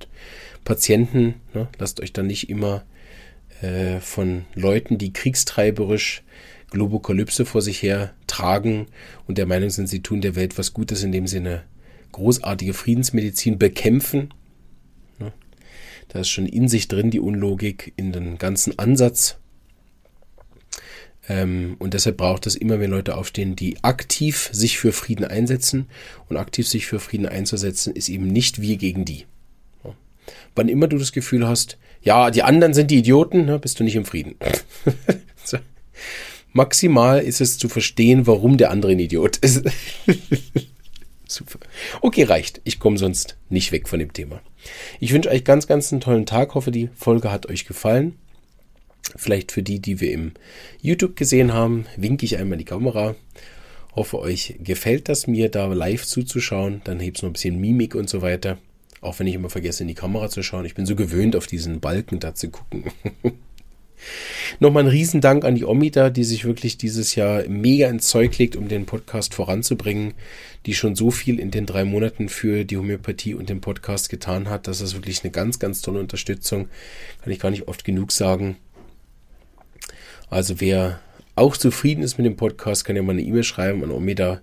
Patienten. Ne? Lasst euch dann nicht immer äh, von Leuten, die kriegstreiberisch Globokalypse vor sich her tragen und der Meinung sind, sie tun der Welt was Gutes, indem sie eine großartige Friedensmedizin bekämpfen. Da ist schon in sich drin die Unlogik in den ganzen Ansatz. Ähm, und deshalb braucht es immer mehr Leute aufstehen, die aktiv sich für Frieden einsetzen. Und aktiv sich für Frieden einzusetzen, ist eben nicht wir gegen die. Wann immer du das Gefühl hast, ja, die anderen sind die Idioten, ne, bist du nicht im Frieden. (laughs) so. Maximal ist es zu verstehen, warum der andere ein Idiot ist. (laughs) Super. Okay, reicht. Ich komme sonst nicht weg von dem Thema. Ich wünsche euch ganz, ganz einen tollen Tag. Hoffe, die Folge hat euch gefallen. Vielleicht für die, die wir im YouTube gesehen haben, winke ich einmal die Kamera. Hoffe, euch gefällt das mir, da live zuzuschauen. Dann hebt es noch ein bisschen Mimik und so weiter. Auch wenn ich immer vergesse, in die Kamera zu schauen. Ich bin so gewöhnt, auf diesen Balken da zu gucken. (laughs) Nochmal ein Riesendank an die Omida, die sich wirklich dieses Jahr mega ins Zeug legt, um den Podcast voranzubringen, die schon so viel in den drei Monaten für die Homöopathie und den Podcast getan hat. Das ist wirklich eine ganz, ganz tolle Unterstützung. Kann ich gar nicht oft genug sagen. Also wer auch zufrieden ist mit dem Podcast, kann ja mal eine E-Mail schreiben an Omida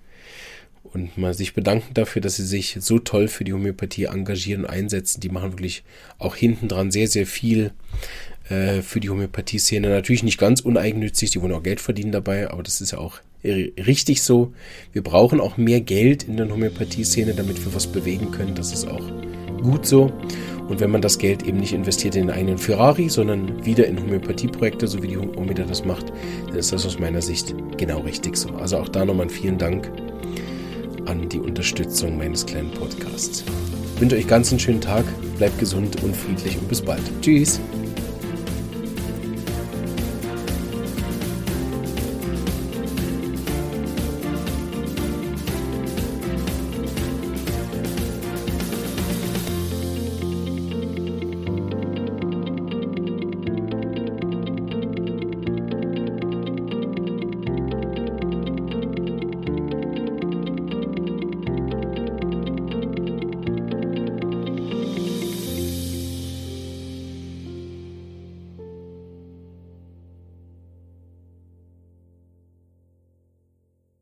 und mal sich bedanken dafür, dass sie sich so toll für die Homöopathie engagieren und einsetzen. Die machen wirklich auch hinten dran sehr, sehr viel äh, für die Homöopathie-Szene. Natürlich nicht ganz uneigennützig, die wollen auch Geld verdienen dabei, aber das ist ja auch richtig so. Wir brauchen auch mehr Geld in der Homöopathie-Szene, damit wir was bewegen können. Das ist auch gut so. Und wenn man das Geld eben nicht investiert in einen Ferrari, sondern wieder in Homöopathieprojekte, so wie die Omida das macht, dann ist das aus meiner Sicht genau richtig so. Also auch da nochmal vielen Dank an die Unterstützung meines kleinen Podcasts. Ich wünsche euch ganz einen schönen Tag, bleibt gesund und friedlich und bis bald. Tschüss!